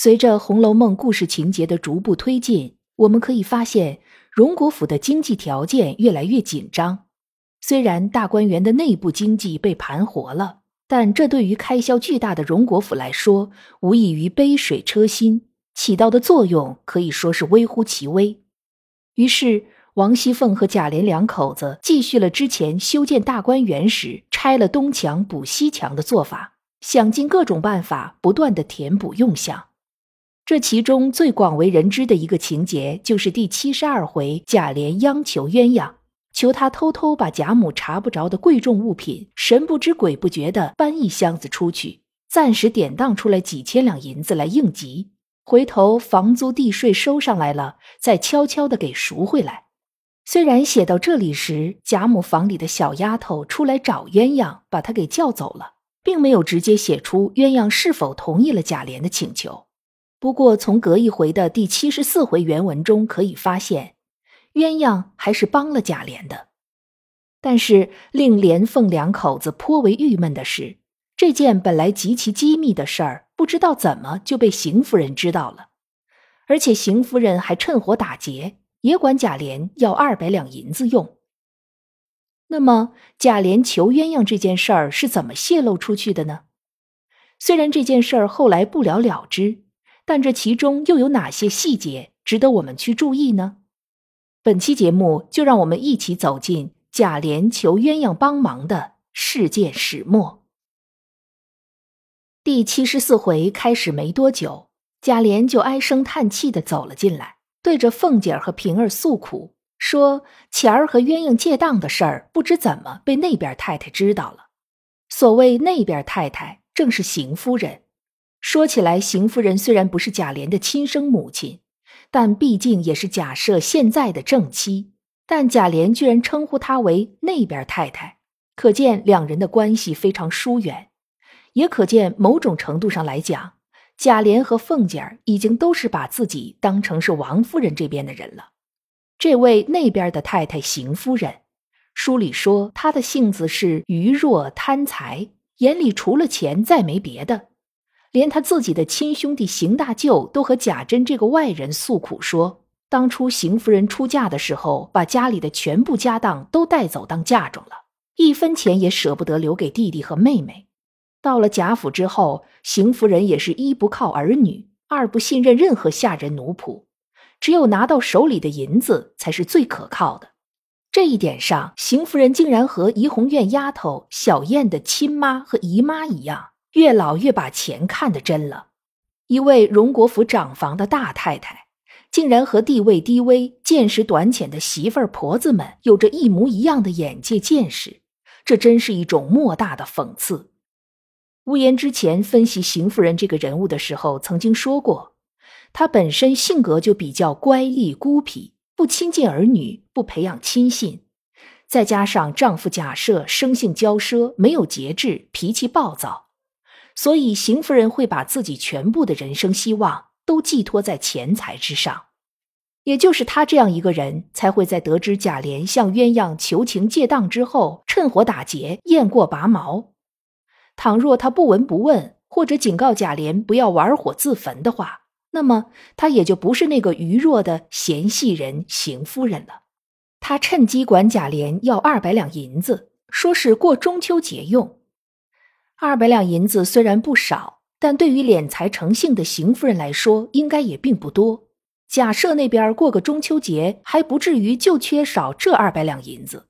随着《红楼梦》故事情节的逐步推进，我们可以发现荣国府的经济条件越来越紧张。虽然大观园的内部经济被盘活了，但这对于开销巨大的荣国府来说，无异于杯水车薪，起到的作用可以说是微乎其微。于是，王熙凤和贾琏两口子继续了之前修建大观园时拆了东墙补西墙的做法，想尽各种办法，不断的填补用项。这其中最广为人知的一个情节，就是第七十二回贾琏央求鸳鸯，求他偷偷把贾母查不着的贵重物品，神不知鬼不觉的搬一箱子出去，暂时典当出来几千两银子来应急，回头房租地税收上来了，再悄悄的给赎回来。虽然写到这里时，贾母房里的小丫头出来找鸳鸯，把她给叫走了，并没有直接写出鸳鸯是否同意了贾琏的请求。不过，从隔一回的第七十四回原文中可以发现，鸳鸯还是帮了贾琏的。但是，令连凤两口子颇为郁闷的是，这件本来极其机密的事儿，不知道怎么就被邢夫人知道了，而且邢夫人还趁火打劫，也管贾琏要二百两银子用。那么，贾琏求鸳鸯这件事儿是怎么泄露出去的呢？虽然这件事儿后来不了了之。但这其中又有哪些细节值得我们去注意呢？本期节目就让我们一起走进贾琏求鸳鸯帮忙的事件始末。第七十四回开始没多久，贾琏就唉声叹气的走了进来，对着凤姐和平儿诉苦，说钱儿和鸳鸯借当的事儿，不知怎么被那边太太知道了。所谓那边太太，正是邢夫人。说起来，邢夫人虽然不是贾琏的亲生母亲，但毕竟也是贾赦现在的正妻。但贾琏居然称呼她为那边太太，可见两人的关系非常疏远，也可见某种程度上来讲，贾琏和凤姐儿已经都是把自己当成是王夫人这边的人了。这位那边的太太邢夫人，书里说她的性子是愚弱贪财，眼里除了钱再没别的。连他自己的亲兄弟邢大舅都和贾珍这个外人诉苦说，当初邢夫人出嫁的时候，把家里的全部家当都带走当嫁妆了，一分钱也舍不得留给弟弟和妹妹。到了贾府之后，邢夫人也是一不靠儿女，二不信任任何下人奴仆，只有拿到手里的银子才是最可靠的。这一点上，邢夫人竟然和怡红院丫头小燕的亲妈和姨妈一样。越老越把钱看得真了，一位荣国府长房的大太太，竟然和地位低微、见识短浅的媳妇儿婆子们有着一模一样的眼界见识，这真是一种莫大的讽刺。无言之前分析邢夫人这个人物的时候，曾经说过，她本身性格就比较乖戾孤僻，不亲近儿女，不培养亲信，再加上丈夫假设生性骄奢，没有节制，脾气暴躁。所以，邢夫人会把自己全部的人生希望都寄托在钱财之上，也就是她这样一个人，才会在得知贾琏向鸳鸯求情借当之后，趁火打劫，雁过拔毛。倘若她不闻不问，或者警告贾琏不要玩火自焚的话，那么她也就不是那个愚弱的贤细人邢夫人了。她趁机管贾琏要二百两银子，说是过中秋节用。二百两银子虽然不少，但对于敛财成性的邢夫人来说，应该也并不多。假设那边过个中秋节，还不至于就缺少这二百两银子。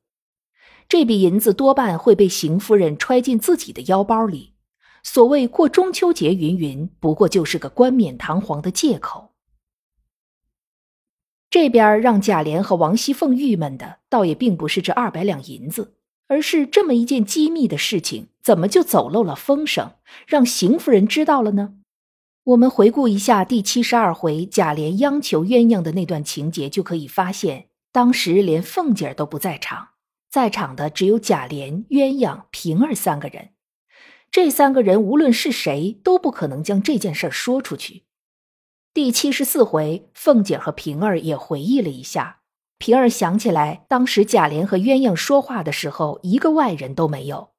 这笔银子多半会被邢夫人揣进自己的腰包里。所谓过中秋节云云，不过就是个冠冕堂皇的借口。这边让贾琏和王熙凤郁闷的，倒也并不是这二百两银子。而是这么一件机密的事情，怎么就走漏了风声，让邢夫人知道了呢？我们回顾一下第七十二回贾琏央求鸳鸯的那段情节，就可以发现，当时连凤姐都不在场，在场的只有贾琏、鸳鸯、平儿三个人。这三个人无论是谁，都不可能将这件事说出去。第七十四回，凤姐和平儿也回忆了一下，平儿想起来，当时贾琏和鸳鸯说话的时候，一个外人都没有。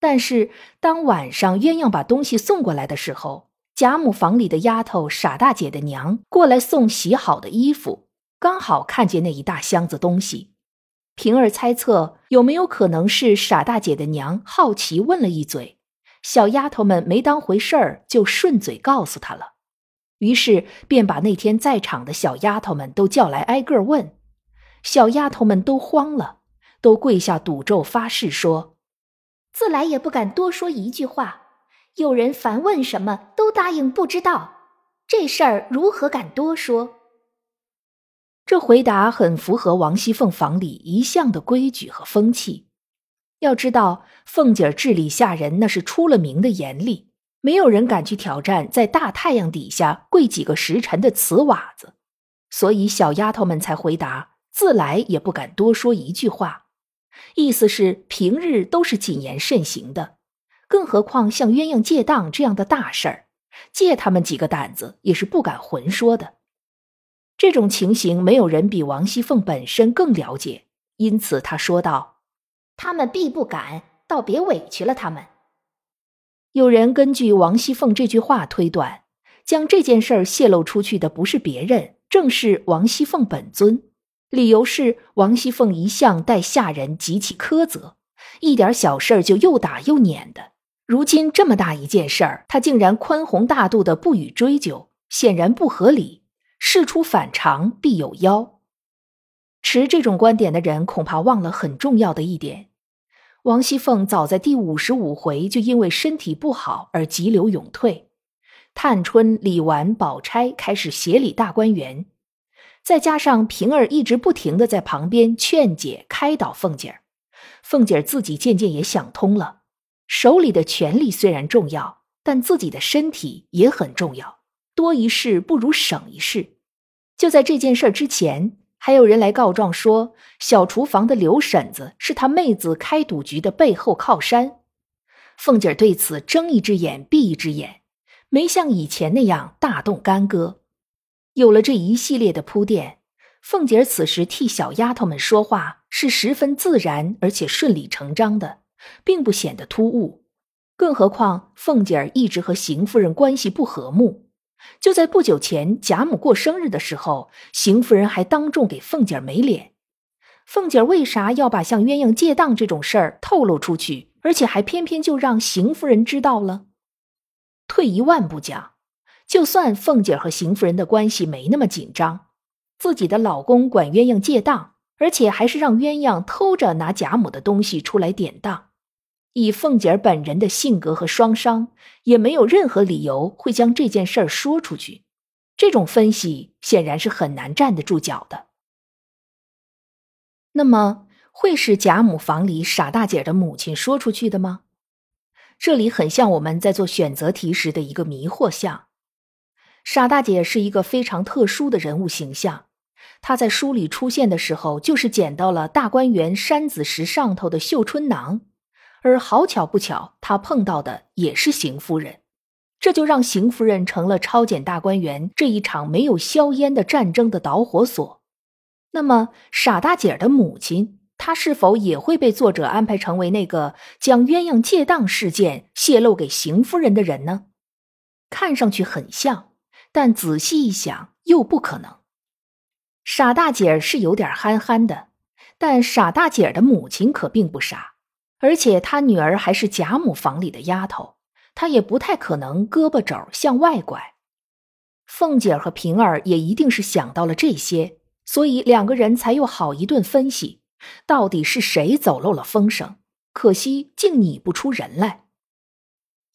但是当晚上鸳鸯把东西送过来的时候，贾母房里的丫头傻大姐的娘过来送洗好的衣服，刚好看见那一大箱子东西。平儿猜测有没有可能是傻大姐的娘好奇问了一嘴，小丫头们没当回事儿，就顺嘴告诉她了。于是便把那天在场的小丫头们都叫来挨个问，小丫头们都慌了，都跪下赌咒发誓说：“自来也不敢多说一句话。”有人凡问什么，都答应不知道。这事儿如何敢多说？这回答很符合王熙凤房里一向的规矩和风气。要知道，凤姐儿治理下人那是出了名的严厉，没有人敢去挑战在大太阳底下跪几个时辰的瓷瓦子，所以小丫头们才回答自来也不敢多说一句话，意思是平日都是谨言慎行的。更何况像鸳鸯借当这样的大事儿，借他们几个胆子也是不敢混说的。这种情形，没有人比王熙凤本身更了解，因此他说道：“他们必不敢，倒别委屈了他们。”有人根据王熙凤这句话推断，将这件事儿泄露出去的不是别人，正是王熙凤本尊。理由是王熙凤一向待下人极其苛责，一点小事儿就又打又撵的。如今这么大一件事儿，他竟然宽宏大度的不予追究，显然不合理。事出反常必有妖。持这种观点的人恐怕忘了很重要的一点：王熙凤早在第五十五回就因为身体不好而急流勇退，探春、李纨、宝钗开始协理大观园，再加上平儿一直不停的在旁边劝解开导凤姐儿，凤姐儿自己渐渐也想通了。手里的权力虽然重要，但自己的身体也很重要。多一事不如省一事。就在这件事之前，还有人来告状说，小厨房的刘婶子是他妹子开赌局的背后靠山。凤姐儿对此睁一只眼闭一只眼，没像以前那样大动干戈。有了这一系列的铺垫，凤姐儿此时替小丫头们说话是十分自然而且顺理成章的。并不显得突兀，更何况凤姐儿一直和邢夫人关系不和睦。就在不久前，贾母过生日的时候，邢夫人还当众给凤姐儿没脸。凤姐儿为啥要把向鸳鸯借当这种事儿透露出去，而且还偏偏就让邢夫人知道了？退一万步讲，就算凤姐和邢夫人的关系没那么紧张，自己的老公管鸳鸯借当，而且还是让鸳鸯偷着拿贾母的东西出来典当。以凤姐本人的性格和双商，也没有任何理由会将这件事儿说出去。这种分析显然是很难站得住脚的。那么，会是贾母房里傻大姐的母亲说出去的吗？这里很像我们在做选择题时的一个迷惑项。傻大姐是一个非常特殊的人物形象，她在书里出现的时候，就是捡到了大观园山子石上头的绣春囊。而好巧不巧，她碰到的也是邢夫人，这就让邢夫人成了抄检大观园这一场没有硝烟的战争的导火索。那么，傻大姐的母亲，她是否也会被作者安排成为那个将鸳鸯借当事件泄露给邢夫人的人呢？看上去很像，但仔细一想又不可能。傻大姐是有点憨憨的，但傻大姐的母亲可并不傻。而且她女儿还是贾母房里的丫头，她也不太可能胳膊肘向外拐。凤姐儿和平儿也一定是想到了这些，所以两个人才又好一顿分析，到底是谁走漏了风声？可惜竟拟不出人来。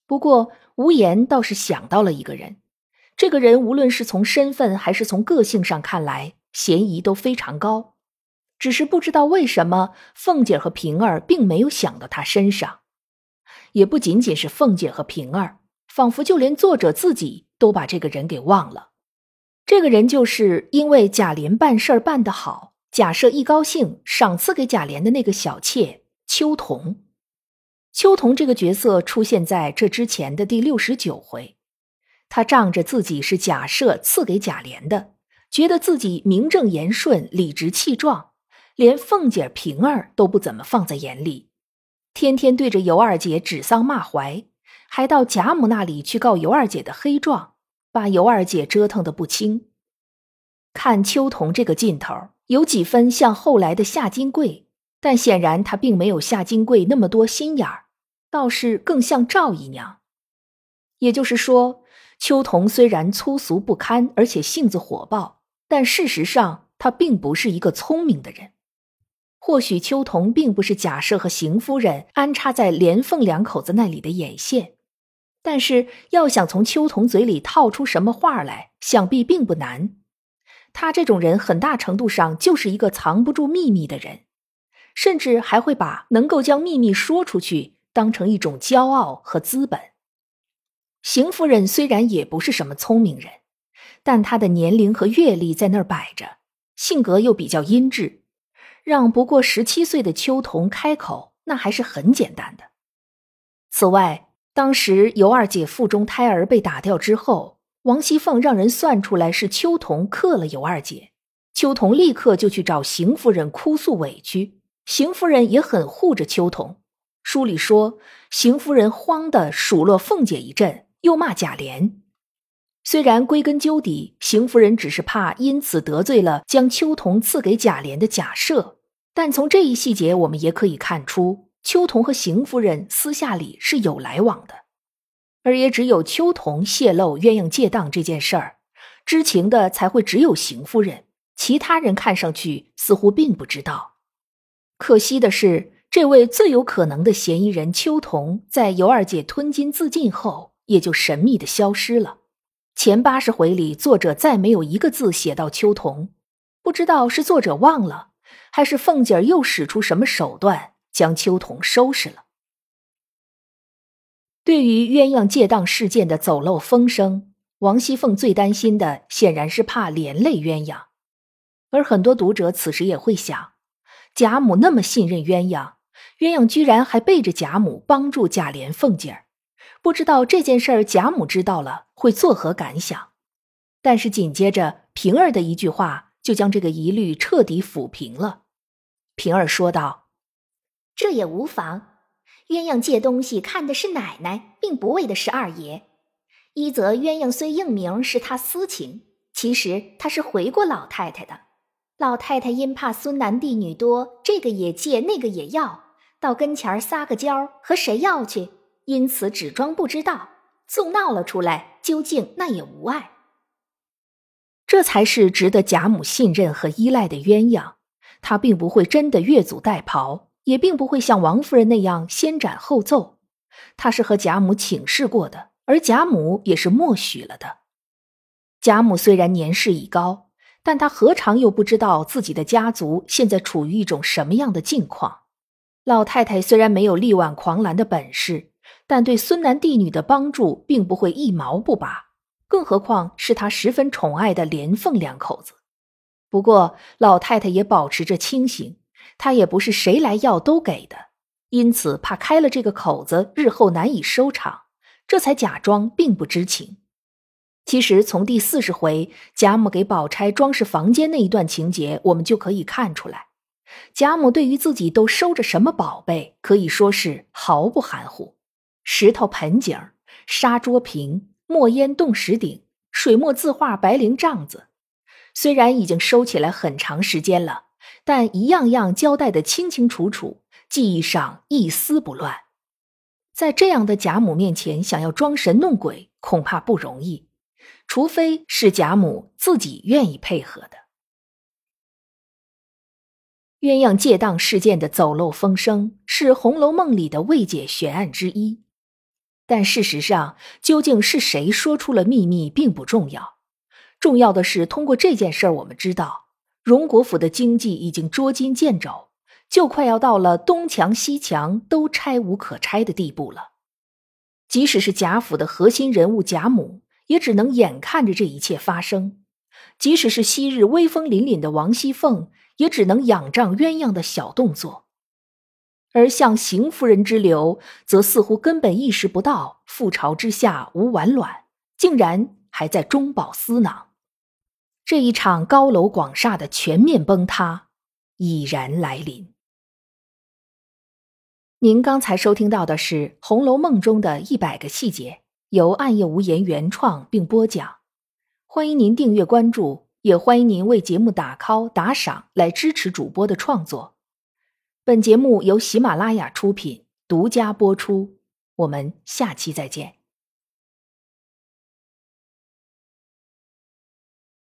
不过无言倒是想到了一个人，这个人无论是从身份还是从个性上看来，嫌疑都非常高。只是不知道为什么凤姐和平儿并没有想到他身上，也不仅仅是凤姐和平儿，仿佛就连作者自己都把这个人给忘了。这个人就是因为贾琏办事儿办得好，贾赦一高兴赏赐给贾琏的那个小妾秋桐。秋桐这个角色出现在这之前的第六十九回，他仗着自己是贾赦赐给贾琏的，觉得自己名正言顺、理直气壮，连凤姐、平儿都不怎么放在眼里，天天对着尤二姐指桑骂槐，还到贾母那里去告尤二姐的黑状。把尤二姐折腾的不轻。看秋桐这个劲头，有几分像后来的夏金桂，但显然她并没有夏金桂那么多心眼儿，倒是更像赵姨娘。也就是说，秋桐虽然粗俗不堪，而且性子火爆，但事实上她并不是一个聪明的人。或许秋桐并不是贾赦和邢夫人安插在莲凤两口子那里的眼线。但是要想从秋桐嘴里套出什么话来，想必并不难。他这种人很大程度上就是一个藏不住秘密的人，甚至还会把能够将秘密说出去当成一种骄傲和资本。邢夫人虽然也不是什么聪明人，但她的年龄和阅历在那儿摆着，性格又比较阴质，让不过十七岁的秋桐开口，那还是很简单的。此外，当时尤二姐腹中胎儿被打掉之后，王熙凤让人算出来是秋桐克了尤二姐，秋桐立刻就去找邢夫人哭诉委屈，邢夫人也很护着秋桐。书里说，邢夫人慌的数落凤姐一阵，又骂贾琏。虽然归根究底，邢夫人只是怕因此得罪了将秋桐赐给贾琏的贾赦，但从这一细节，我们也可以看出。秋桐和邢夫人私下里是有来往的，而也只有秋桐泄露鸳鸯借当这件事儿，知情的才会只有邢夫人，其他人看上去似乎并不知道。可惜的是，这位最有可能的嫌疑人秋桐，在尤二姐吞金自尽后，也就神秘的消失了。前八十回里，作者再没有一个字写到秋桐，不知道是作者忘了，还是凤姐儿又使出什么手段。将秋桐收拾了。对于鸳鸯借当事件的走漏风声，王熙凤最担心的显然是怕连累鸳鸯。而很多读者此时也会想：贾母那么信任鸳鸯，鸳鸯居然还背着贾母帮助贾琏、凤姐儿，不知道这件事儿贾母知道了会作何感想？但是紧接着平儿的一句话，就将这个疑虑彻底抚平了。平儿说道。这也无妨，鸳鸯借东西看的是奶奶，并不为的是二爷。一则鸳鸯虽应名是他私情，其实他是回过老太太的。老太太因怕孙男弟女多，这个也借，那个也要，到跟前撒个娇，和谁要去？因此只装不知道，纵闹了出来，究竟那也无碍。这才是值得贾母信任和依赖的鸳鸯，他并不会真的越俎代庖。也并不会像王夫人那样先斩后奏，他是和贾母请示过的，而贾母也是默许了的。贾母虽然年事已高，但她何尝又不知道自己的家族现在处于一种什么样的境况？老太太虽然没有力挽狂澜的本事，但对孙男弟女的帮助并不会一毛不拔，更何况是他十分宠爱的莲凤两口子。不过，老太太也保持着清醒。她也不是谁来要都给的，因此怕开了这个口子，日后难以收场，这才假装并不知情。其实从第四十回贾母给宝钗装饰房间那一段情节，我们就可以看出来，贾母对于自己都收着什么宝贝，可以说是毫不含糊：石头盆景、砂桌瓶、墨烟洞石鼎、水墨字画白绫帐子，虽然已经收起来很长时间了。但一样样交代的清清楚楚，记忆上一丝不乱。在这样的贾母面前，想要装神弄鬼，恐怕不容易，除非是贾母自己愿意配合的。鸳鸯借当事件的走漏风声，是《红楼梦》里的未解悬案之一。但事实上，究竟是谁说出了秘密，并不重要，重要的是通过这件事儿，我们知道。荣国府的经济已经捉襟见肘，就快要到了东墙西墙都拆无可拆的地步了。即使是贾府的核心人物贾母，也只能眼看着这一切发生；即使是昔日威风凛凛的王熙凤，也只能仰仗鸳鸯的小动作。而像邢夫人之流，则似乎根本意识不到覆巢之下无完卵，竟然还在中饱私囊。这一场高楼广厦的全面崩塌已然来临。您刚才收听到的是《红楼梦》中的一百个细节，由暗夜无言原创并播讲。欢迎您订阅关注，也欢迎您为节目打 call 打赏来支持主播的创作。本节目由喜马拉雅出品，独家播出。我们下期再见。